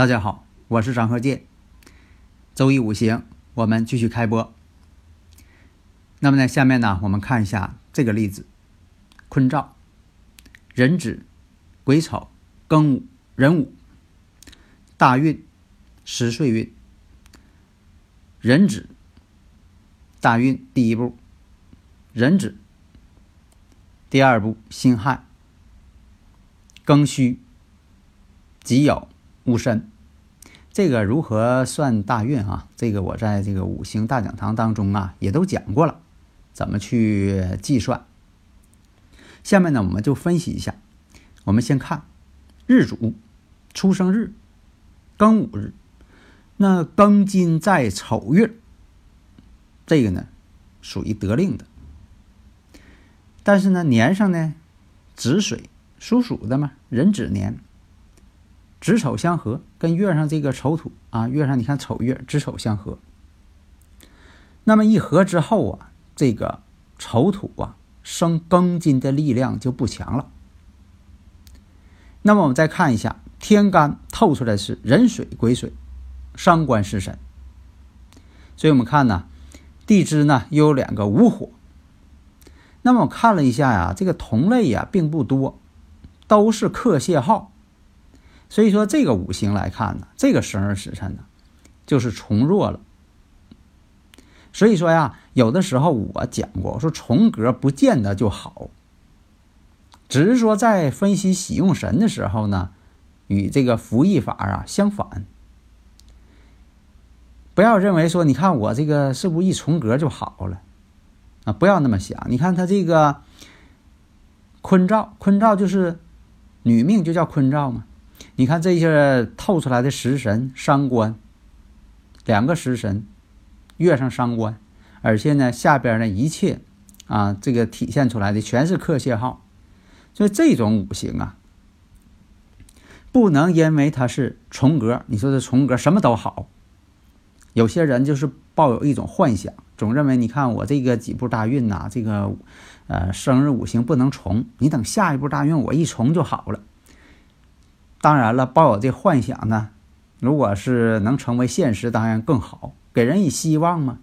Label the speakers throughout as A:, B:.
A: 大家好，我是张鹤剑。周一五行，我们继续开播。那么呢，下面呢，我们看一下这个例子：坤兆、壬子、癸丑、庚午、壬午。大运、十岁运。壬子，大运第一步；壬子，第二步；辛亥、庚戌、己酉。戊申，这个如何算大运啊？这个我在这个五行大讲堂当中啊也都讲过了，怎么去计算。下面呢，我们就分析一下。我们先看日主出生日庚午日，那庚金在丑月，这个呢属于得令的。但是呢，年上呢子水属鼠的嘛，壬子年。子丑相合，跟月上这个丑土啊，月上你看丑月子丑相合，那么一合之后啊，这个丑土啊生庚金的力量就不强了。那么我们再看一下天干透出来是壬水癸水，伤官食神，所以我们看呢，地支呢又有两个午火。那么我看了一下呀，这个同类呀并不多，都是克泄耗。所以说，这个五行来看呢，这个生日时辰呢，就是重弱了。所以说呀，有的时候我讲过，说重格不见得就好，只是说在分析喜用神的时候呢，与这个服役法啊相反。不要认为说，你看我这个是不是一重格就好了啊？不要那么想。你看他这个坤兆，坤兆就是女命，就叫坤兆嘛。你看这些透出来的食神伤官，两个食神，月上伤官，而且呢下边呢一切啊这个体现出来的全是克泄号，所以这种五行啊，不能因为它是重格，你说这重格什么都好，有些人就是抱有一种幻想，总认为你看我这个几步大运呐，这个呃生日五行不能重，你等下一步大运我一重就好了。当然了，抱有这幻想呢，如果是能成为现实，当然更好，给人以希望嘛。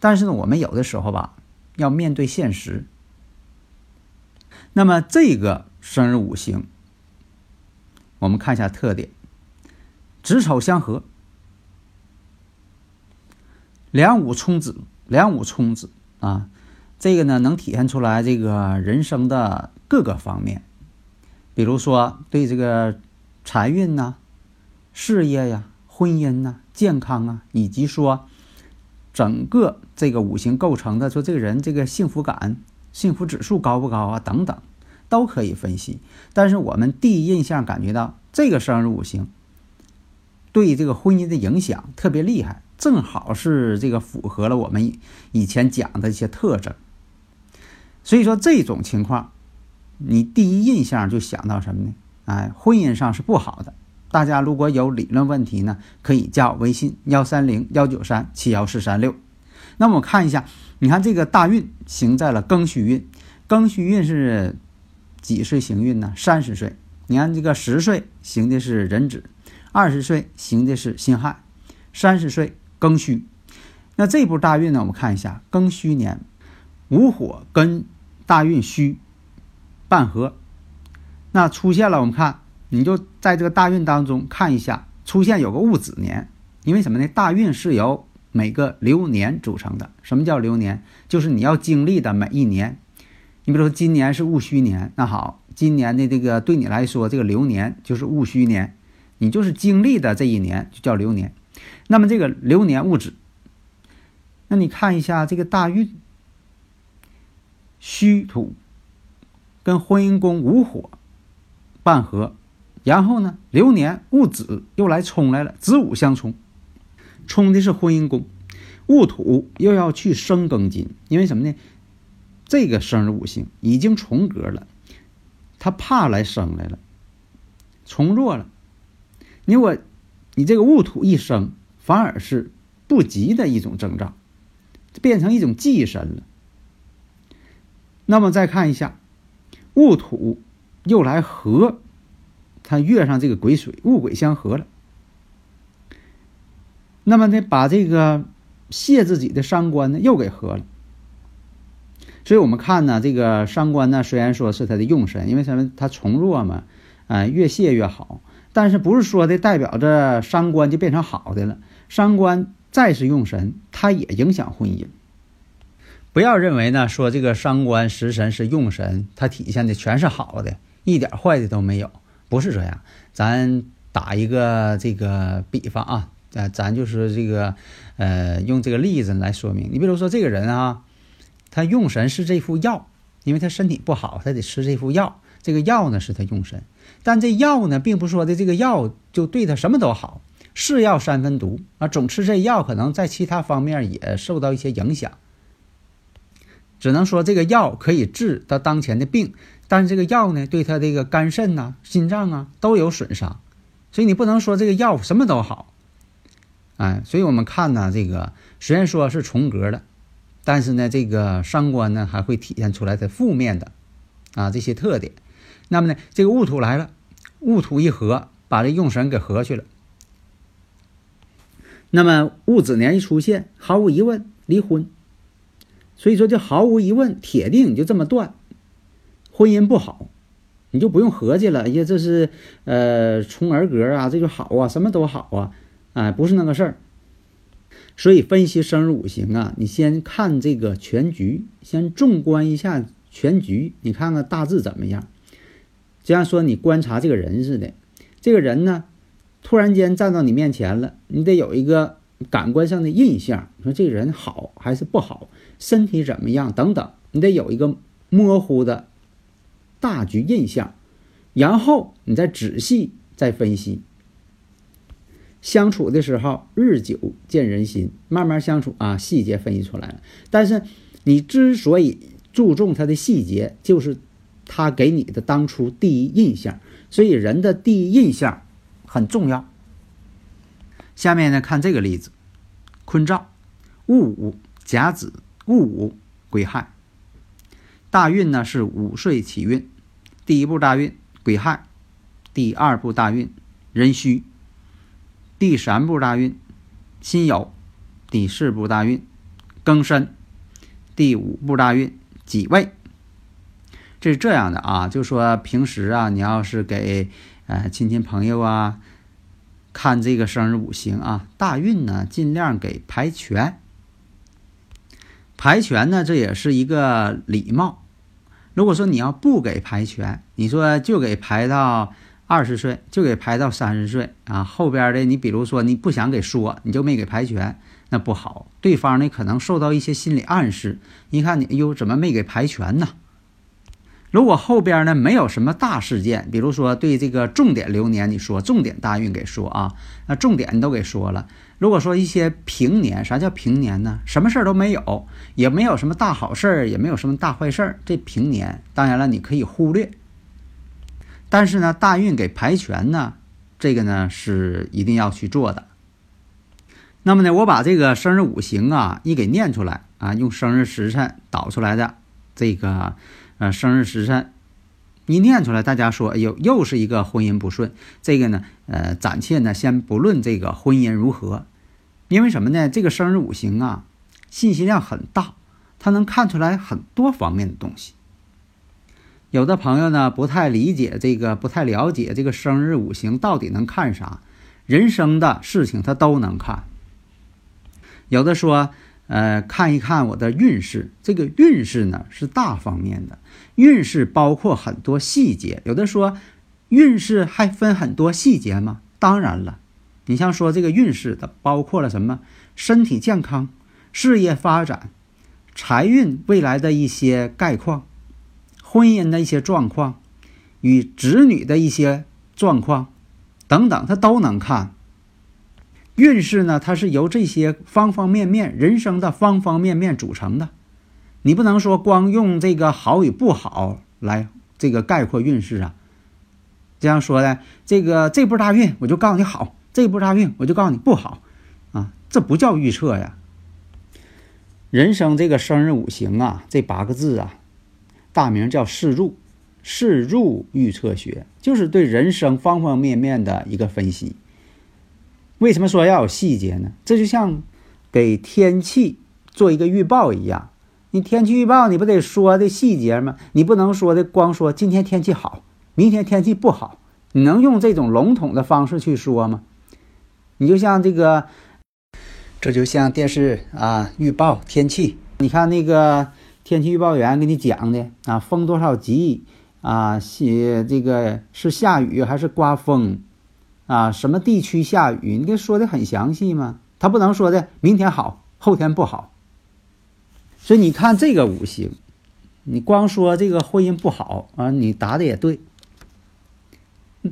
A: 但是呢，我们有的时候吧，要面对现实。那么这个生日五行，我们看一下特点：子丑相合，两五冲子，两五冲子啊，这个呢能体现出来这个人生的各个方面。比如说，对这个财运呐、事业呀、婚姻呐、健康啊，以及说整个这个五行构成的，说这个人这个幸福感、幸福指数高不高啊，等等，都可以分析。但是我们第一印象感觉到，这个生日五行对这个婚姻的影响特别厉害，正好是这个符合了我们以前讲的一些特征。所以说这种情况。你第一印象就想到什么呢？哎，婚姻上是不好的。大家如果有理论问题呢，可以加我微信幺三零幺九三七幺四三六。那么我看一下，你看这个大运行在了庚戌运，庚戌运是几岁行运呢？三十岁。你看这个十岁行的是壬子，二十岁行的是辛亥，三十岁庚戌。那这部大运呢，我们看一下庚戌年，午火跟大运戌。半合，那出现了，我们看，你就在这个大运当中看一下，出现有个戊子年，因为什么呢？大运是由每个流年组成的。什么叫流年？就是你要经历的每一年。你比如说今年是戊戌年，那好，今年的这个对你来说，这个流年就是戊戌年，你就是经历的这一年就叫流年。那么这个流年戊子，那你看一下这个大运，戌土跟婚姻宫无火半合，然后呢流年戊子又来冲来了，子午相冲，冲的是婚姻宫，戊土又要去生庚金，因为什么呢？这个生日五行已经重格了，他怕来生来了，从弱了。你我，你这个戊土一生，反而是不吉的一种征兆，变成一种忌神了。那么再看一下，戊土又来合，他月上这个癸水，戊癸相合了。那么呢，把这个泄自己的伤官呢，又给合了。所以我们看呢，这个伤官呢，虽然说是他的用神，因为什么？他从弱嘛，啊，越泄越好。但是不是说的代表着伤官就变成好的了？伤官再是用神，它也影响婚姻。不要认为呢，说这个伤官食神是用神，它体现的全是好的，一点坏的都没有。不是这样。咱打一个这个比方啊，呃，咱就是这个，呃，用这个例子来说明。你比如说这个人啊。他用神是这副药，因为他身体不好，他得吃这副药。这个药呢是他用神，但这药呢，并不说的这个药就对他什么都好，是药三分毒啊。总吃这药，可能在其他方面也受到一些影响。只能说这个药可以治他当前的病，但是这个药呢，对他这个肝肾呐、心脏啊都有损伤，所以你不能说这个药什么都好。哎，所以我们看呢，这个虽然说是重格的。但是呢，这个伤官呢还会体现出来的负面的，啊这些特点。那么呢，这个戊土来了，戊土一合，把这用神给合去了。那么戊子年一出现，毫无疑问离婚。所以说，就毫无疑问，铁定就这么断，婚姻不好，你就不用合计了。哎呀，这是呃冲儿格啊，这就好啊，什么都好啊，哎，不是那个事儿。所以分析生日五行啊，你先看这个全局，先纵观一下全局，你看看大致怎么样。就像说你观察这个人似的，这个人呢，突然间站到你面前了，你得有一个感官上的印象，你说这个人好还是不好，身体怎么样等等，你得有一个模糊的大局印象，然后你再仔细再分析。相处的时候，日久见人心，慢慢相处啊，细节分析出来了。但是你之所以注重他的细节，就是他给你的当初第一印象。所以人的第一印象很重要。下面呢，看这个例子：坤兆、戊午、甲子、戊午、癸亥。大运呢是午岁起运，第一步大运癸亥，第二步大运壬戌。第三步大运辛酉，第四步大运庚申，第五步大运己未。这是这样的啊，就说平时啊，你要是给呃亲戚朋友啊看这个生日五行啊，大运呢尽量给排全。排全呢，这也是一个礼貌。如果说你要不给排全，你说就给排到。二十岁就给排到三十岁啊，后边的你比如说你不想给说，你就没给排全，那不好。对方呢可能受到一些心理暗示，你看你哟怎么没给排全呢？如果后边呢没有什么大事件，比如说对这个重点流年你说重点大运给说啊，那重点你都给说了。如果说一些平年，啥叫平年呢？什么事儿都没有，也没有什么大好事儿，也没有什么大坏事儿，这平年当然了你可以忽略。但是呢，大运给排全呢，这个呢是一定要去做的。那么呢，我把这个生日五行啊一给念出来啊，用生日时辰导出来的这个呃生日时辰一念出来，大家说，哎呦，又是一个婚姻不顺。这个呢，呃，暂且呢先不论这个婚姻如何，因为什么呢？这个生日五行啊，信息量很大，它能看出来很多方面的东西。有的朋友呢不太理解这个，不太了解这个生日五行到底能看啥？人生的事情他都能看。有的说，呃，看一看我的运势。这个运势呢是大方面的，运势包括很多细节。有的说，运势还分很多细节吗？当然了，你像说这个运势的，包括了什么？身体健康、事业发展、财运未来的一些概况、婚姻的一些状况、与子女的一些状况等等，他都能看。运势呢，它是由这些方方面面、人生的方方面面组成的。你不能说光用这个好与不好来这个概括运势啊。这样说的，这个这波大运我就告诉你好，这波大运我就告诉你不好，啊，这不叫预测呀。人生这个生日五行啊，这八个字啊，大名叫四柱，四柱预测学，就是对人生方方面面的一个分析。为什么说要有细节呢？这就像给天气做一个预报一样。你天气预报你不得说的细节吗？你不能说的光说今天天气好，明天天气不好。你能用这种笼统的方式去说吗？你就像这个，这就像电视啊预报天气。你看那个天气预报员给你讲的啊，风多少级啊？写这个是下雨还是刮风？啊，什么地区下雨？你给说的很详细吗？他不能说的明天好，后天不好。所以你看这个五行，你光说这个婚姻不好啊，你答的也对。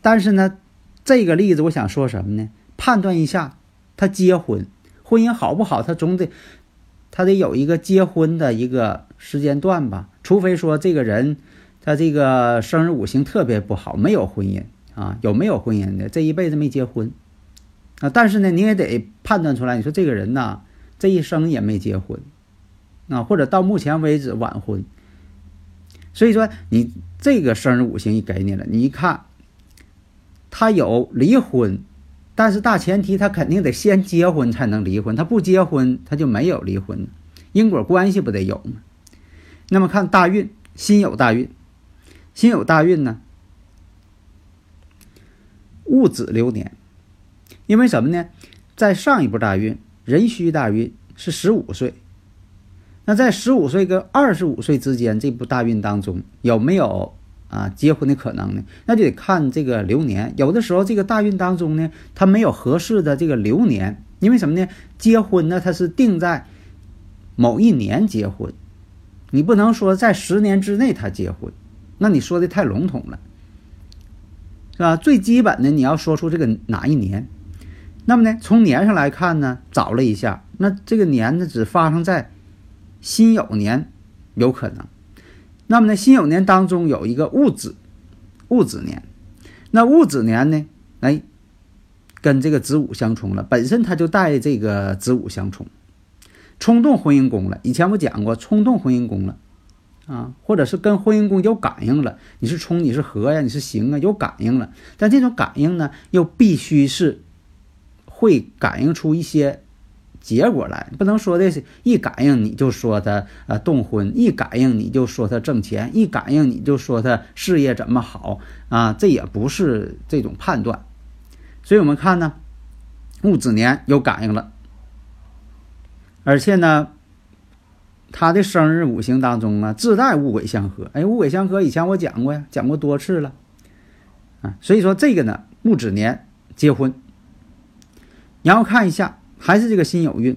A: 但是呢，这个例子我想说什么呢？判断一下他结婚婚姻好不好，他总得他得有一个结婚的一个时间段吧。除非说这个人他这个生日五行特别不好，没有婚姻。啊，有没有婚姻的？这一辈子没结婚，啊，但是呢，你也得判断出来。你说这个人呐，这一生也没结婚，啊，或者到目前为止晚婚。所以说，你这个生日五行一给你了，你一看，他有离婚，但是大前提他肯定得先结婚才能离婚，他不结婚他就没有离婚，因果关系不得有吗？那么看大运，辛酉大运，辛酉大运呢？戊子流年，因为什么呢？在上一步大运壬戌大运是十五岁，那在十五岁跟二十五岁之间这部大运当中有没有啊结婚的可能呢？那就得看这个流年。有的时候这个大运当中呢，他没有合适的这个流年，因为什么呢？结婚呢，他是定在某一年结婚，你不能说在十年之内他结婚，那你说的太笼统了。是吧？最基本的你要说出这个哪一年，那么呢，从年上来看呢，找了一下，那这个年呢只发生在辛酉年，有可能。那么呢，辛酉年当中有一个戊子，戊子年，那戊子年呢，哎，跟这个子午相冲了，本身它就带这个子午相冲，冲动婚姻宫了。以前我讲过，冲动婚姻宫了。啊，或者是跟婚姻宫有感应了，你是冲，你是合呀，你是行啊，有感应了。但这种感应呢，又必须是会感应出一些结果来，不能说的是一感应你就说他呃动婚，一感应你就说他挣钱，一感应你就说他事业怎么好啊，这也不是这种判断。所以我们看呢，戊子年有感应了，而且呢。他的生日五行当中啊，自带戊癸相合。哎，戊癸相合，以前我讲过呀，讲过多次了啊。所以说这个呢，戊子年结婚，然后看一下，还是这个辛酉运。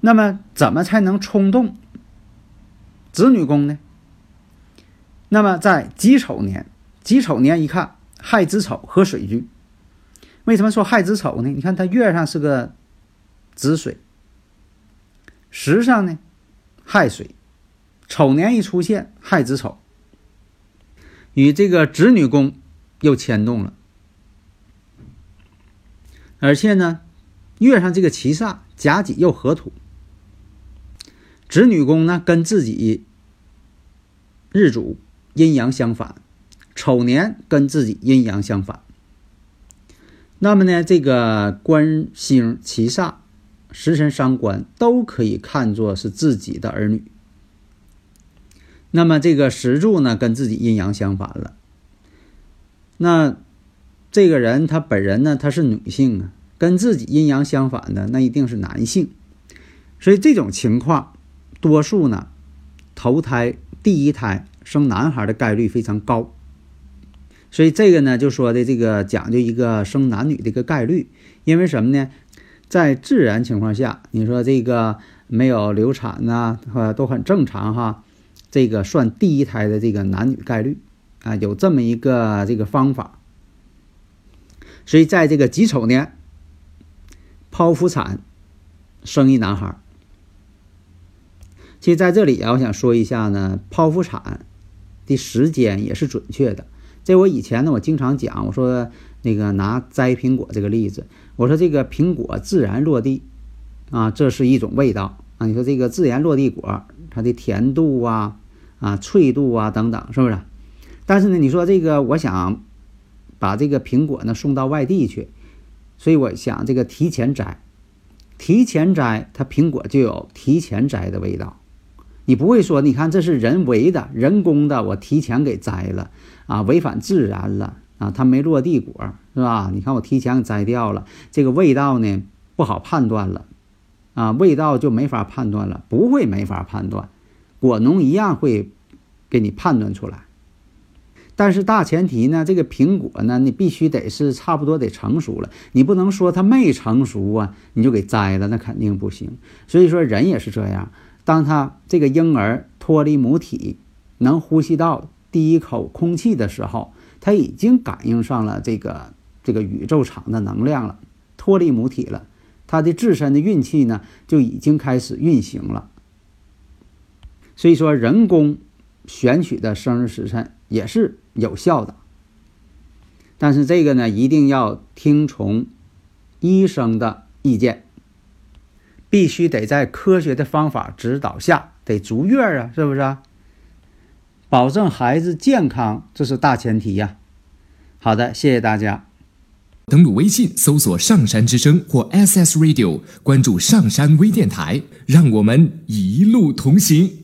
A: 那么怎么才能冲动子女宫呢？那么在己丑年，己丑年一看亥子丑合水局。为什么说亥子丑呢？你看它月上是个子水。时上呢，亥水，丑年一出现，亥子丑，与这个子女宫又牵动了，而且呢，月上这个七煞甲己又合土，子女宫呢跟自己日主阴阳相反，丑年跟自己阴阳相反，那么呢，这个官星七煞。食神伤官都可以看作是自己的儿女。那么这个石柱呢，跟自己阴阳相反了。那这个人他本人呢，他是女性啊，跟自己阴阳相反的，那一定是男性。所以这种情况，多数呢，投胎第一胎生男孩的概率非常高。所以这个呢，就说的这个讲究一个生男女的一个概率，因为什么呢？在自然情况下，你说这个没有流产呐，哈，都很正常哈。这个算第一胎的这个男女概率啊，有这么一个这个方法。所以在这个己丑年剖腹产生一男孩。其实在这里啊，我想说一下呢，剖腹产的时间也是准确的。这我以前呢，我经常讲，我说那个拿摘苹果这个例子，我说这个苹果自然落地啊，这是一种味道啊。你说这个自然落地果，它的甜度啊、啊脆度啊等等，是不是？但是呢，你说这个我想把这个苹果呢送到外地去，所以我想这个提前摘，提前摘，它苹果就有提前摘的味道。你不会说，你看这是人为的、人工的，我提前给摘了啊，违反自然了啊，它没落地果，是吧？你看我提前摘掉了，这个味道呢不好判断了啊，味道就没法判断了，不会没法判断，果农一样会给你判断出来。但是大前提呢，这个苹果呢，你必须得是差不多得成熟了，你不能说它没成熟啊，你就给摘了，那肯定不行。所以说人也是这样。当他这个婴儿脱离母体，能呼吸到第一口空气的时候，他已经感应上了这个这个宇宙场的能量了，脱离母体了，他的自身的运气呢就已经开始运行了。所以说，人工选取的生日时辰也是有效的，但是这个呢，一定要听从医生的意见。必须得在科学的方法指导下，得足月啊，是不是？保证孩子健康，这是大前提呀。好的，谢谢大家。
B: 登录微信，搜索“上山之声”或 “SS Radio”，关注“上山微电台”，让我们一路同行。